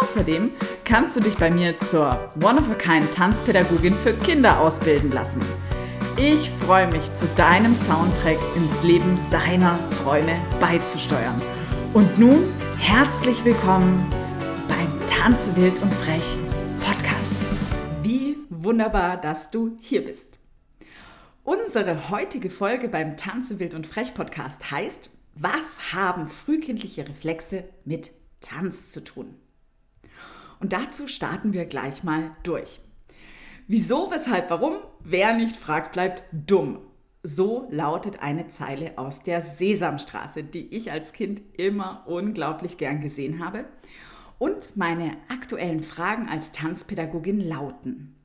Außerdem kannst du dich bei mir zur One-of-a-Kind Tanzpädagogin für Kinder ausbilden lassen. Ich freue mich, zu deinem Soundtrack ins Leben deiner Träume beizusteuern. Und nun herzlich willkommen beim Tanze wild und frech Podcast. Wie wunderbar, dass du hier bist. Unsere heutige Folge beim Tanze wild und frech Podcast heißt, was haben frühkindliche Reflexe mit Tanz zu tun? Und dazu starten wir gleich mal durch. Wieso, weshalb, warum? Wer nicht fragt, bleibt dumm. So lautet eine Zeile aus der Sesamstraße, die ich als Kind immer unglaublich gern gesehen habe. Und meine aktuellen Fragen als Tanzpädagogin lauten.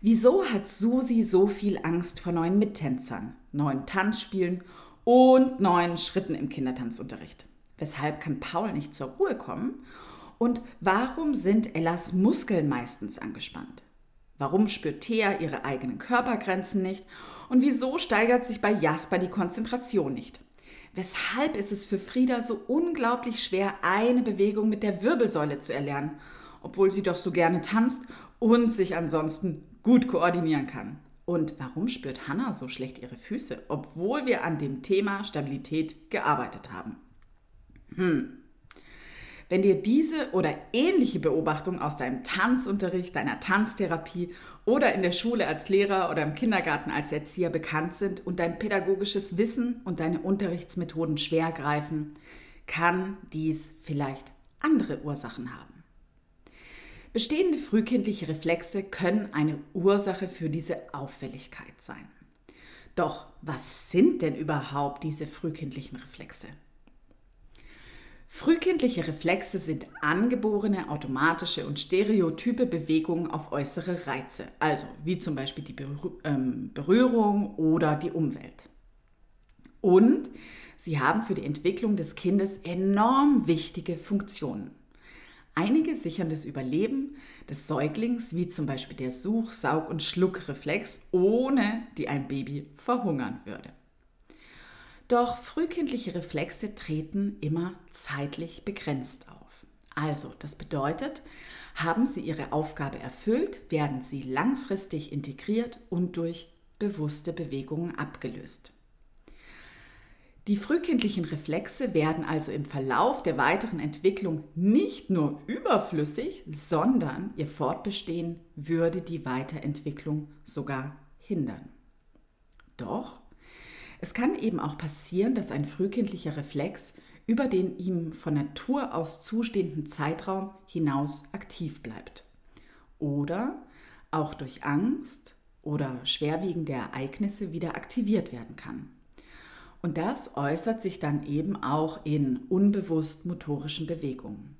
Wieso hat Susi so viel Angst vor neuen Mittänzern, neuen Tanzspielen und neuen Schritten im Kindertanzunterricht? Weshalb kann Paul nicht zur Ruhe kommen? Und warum sind Ellas Muskeln meistens angespannt? Warum spürt Thea ihre eigenen Körpergrenzen nicht? Und wieso steigert sich bei Jasper die Konzentration nicht? Weshalb ist es für Frieda so unglaublich schwer, eine Bewegung mit der Wirbelsäule zu erlernen, obwohl sie doch so gerne tanzt und sich ansonsten gut koordinieren kann? Und warum spürt Hannah so schlecht ihre Füße, obwohl wir an dem Thema Stabilität gearbeitet haben? Hm. Wenn dir diese oder ähnliche Beobachtungen aus deinem Tanzunterricht, deiner Tanztherapie oder in der Schule als Lehrer oder im Kindergarten als Erzieher bekannt sind und dein pädagogisches Wissen und deine Unterrichtsmethoden schwer greifen, kann dies vielleicht andere Ursachen haben. Bestehende frühkindliche Reflexe können eine Ursache für diese Auffälligkeit sein. Doch was sind denn überhaupt diese frühkindlichen Reflexe? Frühkindliche Reflexe sind angeborene automatische und stereotype Bewegungen auf äußere Reize, also wie zum Beispiel die ähm, Berührung oder die Umwelt. Und sie haben für die Entwicklung des Kindes enorm wichtige Funktionen. Einige sichern das Überleben des Säuglings, wie zum Beispiel der Such-, Saug- und Schluckreflex, ohne die ein Baby verhungern würde. Doch frühkindliche Reflexe treten immer zeitlich begrenzt auf. Also, das bedeutet, haben sie ihre Aufgabe erfüllt, werden sie langfristig integriert und durch bewusste Bewegungen abgelöst. Die frühkindlichen Reflexe werden also im Verlauf der weiteren Entwicklung nicht nur überflüssig, sondern ihr Fortbestehen würde die Weiterentwicklung sogar hindern. Doch es kann eben auch passieren, dass ein frühkindlicher Reflex über den ihm von Natur aus zustehenden Zeitraum hinaus aktiv bleibt. Oder auch durch Angst oder schwerwiegende Ereignisse wieder aktiviert werden kann. Und das äußert sich dann eben auch in unbewusst motorischen Bewegungen.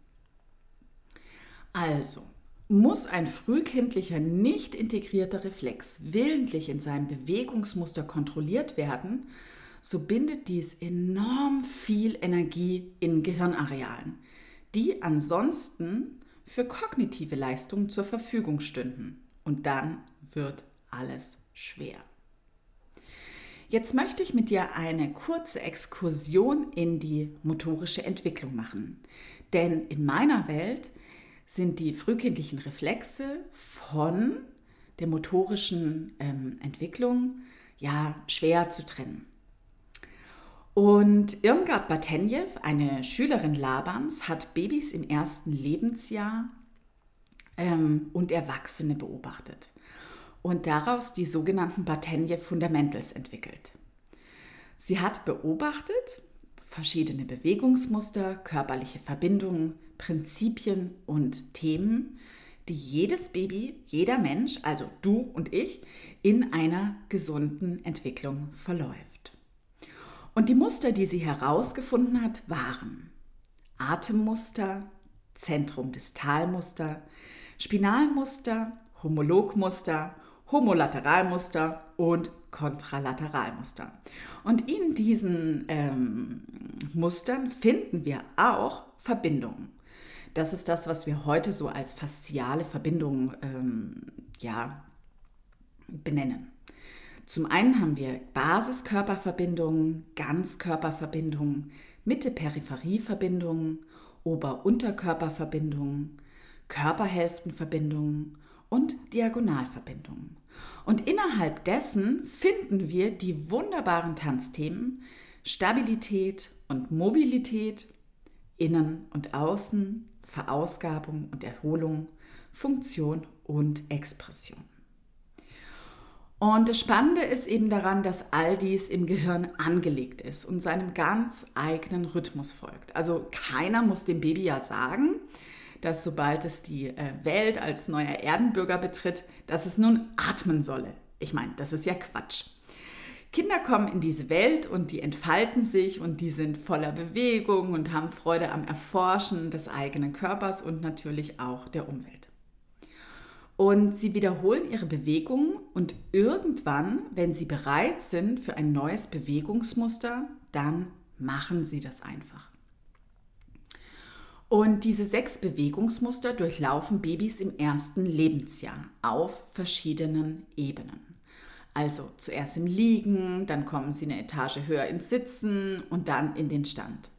Also, muss ein frühkindlicher nicht integrierter Reflex willentlich in seinem Bewegungsmuster kontrolliert werden, so bindet dies enorm viel Energie in Gehirnarealen, die ansonsten für kognitive Leistungen zur Verfügung stünden. Und dann wird alles schwer. Jetzt möchte ich mit dir eine kurze Exkursion in die motorische Entwicklung machen. Denn in meiner Welt sind die frühkindlichen Reflexe von der motorischen ähm, Entwicklung ja schwer zu trennen. Und Irmgard Batenjew, eine Schülerin Labans, hat Babys im ersten Lebensjahr ähm, und Erwachsene beobachtet und daraus die sogenannten Batenjew Fundamentals entwickelt. Sie hat beobachtet verschiedene Bewegungsmuster, körperliche Verbindungen, Prinzipien und Themen, die jedes Baby, jeder Mensch, also du und ich, in einer gesunden Entwicklung verläuft. Und die Muster, die sie herausgefunden hat, waren Atemmuster, Zentrum-Distalmuster, Spinalmuster, Homologmuster, Homolateralmuster und Kontralateralmuster. Und in diesen ähm, Mustern finden wir auch Verbindungen. Das ist das, was wir heute so als fasziale Verbindungen ähm, ja, benennen. Zum einen haben wir Basiskörperverbindungen, Ganzkörperverbindungen, Mitte-Peripherie-Verbindungen, Ober-Unterkörperverbindungen, Körperhälftenverbindungen und Diagonalverbindungen. Und innerhalb dessen finden wir die wunderbaren Tanzthemen Stabilität und Mobilität, Innen und Außen, Verausgabung und Erholung, Funktion und Expression. Und das Spannende ist eben daran, dass all dies im Gehirn angelegt ist und seinem ganz eigenen Rhythmus folgt. Also keiner muss dem Baby ja sagen, dass sobald es die äh, Welt als neuer Erdenbürger betritt, dass es nun atmen solle. Ich meine, das ist ja Quatsch. Kinder kommen in diese Welt und die entfalten sich und die sind voller Bewegung und haben Freude am Erforschen des eigenen Körpers und natürlich auch der Umwelt. Und sie wiederholen ihre Bewegungen und irgendwann, wenn sie bereit sind für ein neues Bewegungsmuster, dann machen sie das einfach. Und diese sechs Bewegungsmuster durchlaufen Babys im ersten Lebensjahr auf verschiedenen Ebenen. Also zuerst im Liegen, dann kommen sie eine Etage höher ins Sitzen und dann in den Stand.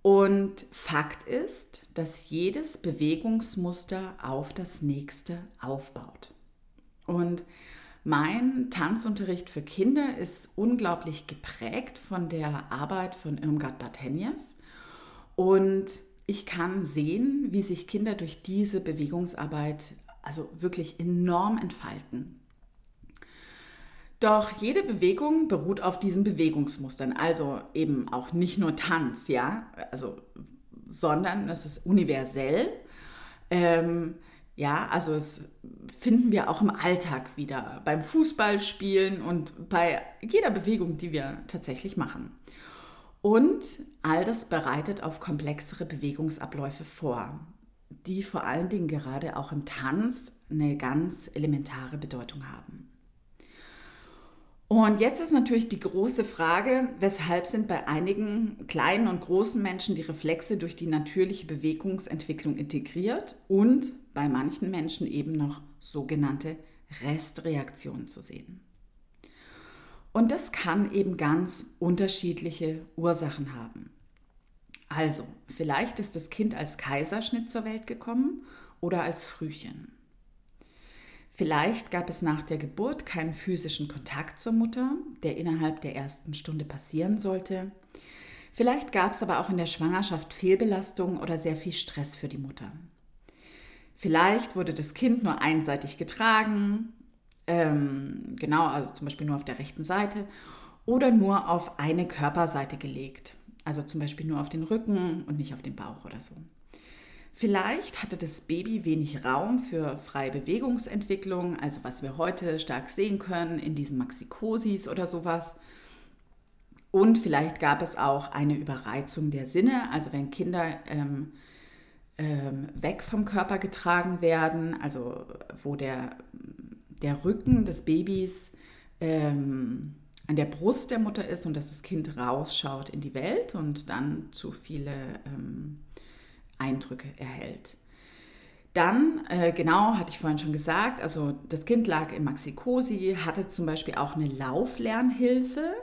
Und Fakt ist, dass jedes Bewegungsmuster auf das nächste aufbaut. Und mein Tanzunterricht für Kinder ist unglaublich geprägt von der Arbeit von Irmgard Bartenjew. Und ich kann sehen, wie sich Kinder durch diese Bewegungsarbeit also wirklich enorm entfalten. Doch jede Bewegung beruht auf diesen Bewegungsmustern, also eben auch nicht nur Tanz, ja, also, sondern es ist universell. Ähm, ja, also es finden wir auch im Alltag wieder, beim Fußballspielen und bei jeder Bewegung, die wir tatsächlich machen. Und all das bereitet auf komplexere Bewegungsabläufe vor, die vor allen Dingen gerade auch im Tanz eine ganz elementare Bedeutung haben. Und jetzt ist natürlich die große Frage, weshalb sind bei einigen kleinen und großen Menschen die Reflexe durch die natürliche Bewegungsentwicklung integriert und bei manchen Menschen eben noch sogenannte Restreaktionen zu sehen. Und das kann eben ganz unterschiedliche Ursachen haben. Also, vielleicht ist das Kind als Kaiserschnitt zur Welt gekommen oder als Frühchen. Vielleicht gab es nach der Geburt keinen physischen Kontakt zur Mutter, der innerhalb der ersten Stunde passieren sollte. Vielleicht gab es aber auch in der Schwangerschaft Fehlbelastung oder sehr viel Stress für die Mutter. Vielleicht wurde das Kind nur einseitig getragen, ähm, genau, also zum Beispiel nur auf der rechten Seite, oder nur auf eine Körperseite gelegt, also zum Beispiel nur auf den Rücken und nicht auf den Bauch oder so. Vielleicht hatte das Baby wenig Raum für freie Bewegungsentwicklung, also was wir heute stark sehen können in diesen Maxikosis oder sowas. Und vielleicht gab es auch eine Überreizung der Sinne, also wenn Kinder ähm, ähm, weg vom Körper getragen werden, also wo der, der Rücken des Babys ähm, an der Brust der Mutter ist und dass das Kind rausschaut in die Welt und dann zu viele ähm, Eindrücke erhält. Dann, äh, genau, hatte ich vorhin schon gesagt, also das Kind lag im Maxikosi, hatte zum Beispiel auch eine Lauflernhilfe.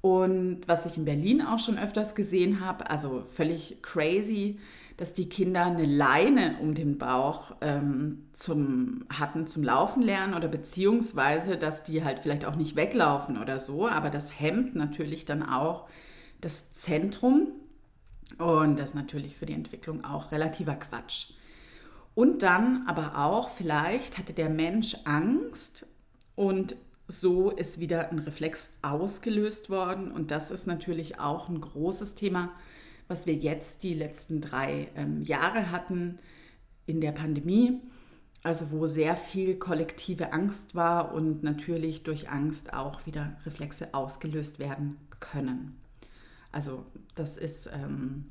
Und was ich in Berlin auch schon öfters gesehen habe, also völlig crazy, dass die Kinder eine Leine um den Bauch ähm, zum, hatten zum Laufen lernen oder beziehungsweise, dass die halt vielleicht auch nicht weglaufen oder so. Aber das hemmt natürlich dann auch das Zentrum und das ist natürlich für die Entwicklung auch relativer Quatsch. Und dann aber auch, vielleicht hatte der Mensch Angst und so ist wieder ein Reflex ausgelöst worden. Und das ist natürlich auch ein großes Thema, was wir jetzt die letzten drei ähm, Jahre hatten in der Pandemie. Also wo sehr viel kollektive Angst war und natürlich durch Angst auch wieder Reflexe ausgelöst werden können. Also das ist ähm,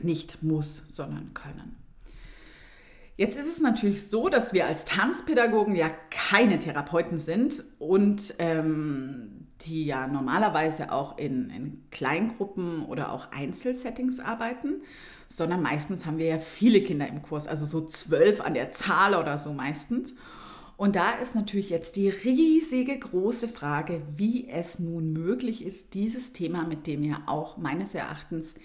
Nicht muss, sondern können. Jetzt ist es natürlich so, dass wir als Tanzpädagogen ja keine Therapeuten sind und ähm, die ja normalerweise auch in, in Kleingruppen oder auch Einzelsettings arbeiten, sondern meistens haben wir ja viele Kinder im Kurs, also so zwölf an der Zahl oder so meistens. Und da ist natürlich jetzt die riesige große Frage, wie es nun möglich ist, dieses Thema, mit dem ja auch meines Erachtens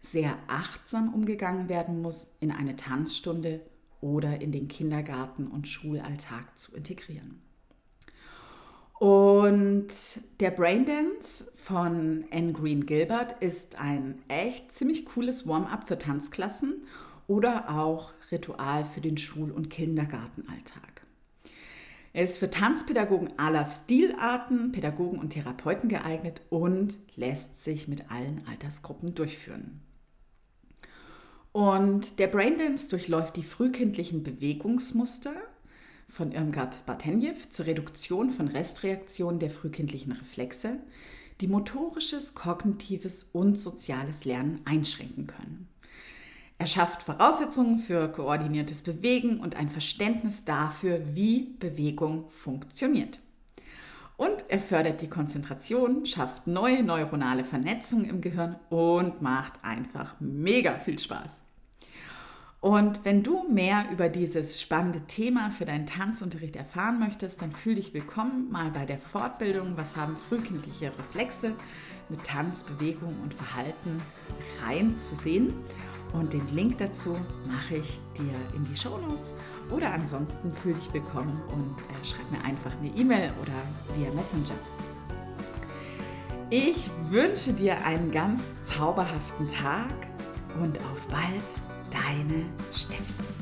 sehr achtsam umgegangen werden muss, in eine Tanzstunde oder in den Kindergarten und Schulalltag zu integrieren. Und der Braindance von Anne Green Gilbert ist ein echt ziemlich cooles Warm-up für Tanzklassen oder auch Ritual für den Schul- und Kindergartenalltag. Er ist für Tanzpädagogen aller Stilarten, Pädagogen und Therapeuten geeignet und lässt sich mit allen Altersgruppen durchführen. Und der Braindance durchläuft die frühkindlichen Bewegungsmuster von Irmgard Bartenjew zur Reduktion von Restreaktionen der frühkindlichen Reflexe, die motorisches, kognitives und soziales Lernen einschränken können. Er schafft Voraussetzungen für koordiniertes Bewegen und ein Verständnis dafür, wie Bewegung funktioniert. Und er fördert die Konzentration, schafft neue neuronale Vernetzungen im Gehirn und macht einfach mega viel Spaß. Und wenn du mehr über dieses spannende Thema für deinen Tanzunterricht erfahren möchtest, dann fühl dich willkommen mal bei der Fortbildung Was haben frühkindliche Reflexe mit Tanz, Bewegung und Verhalten reinzusehen. Und den Link dazu mache ich dir in die Show Notes. Oder ansonsten fühl dich willkommen und äh, schreib mir einfach eine E-Mail oder via Messenger. Ich wünsche dir einen ganz zauberhaften Tag und auf bald, deine Steffi.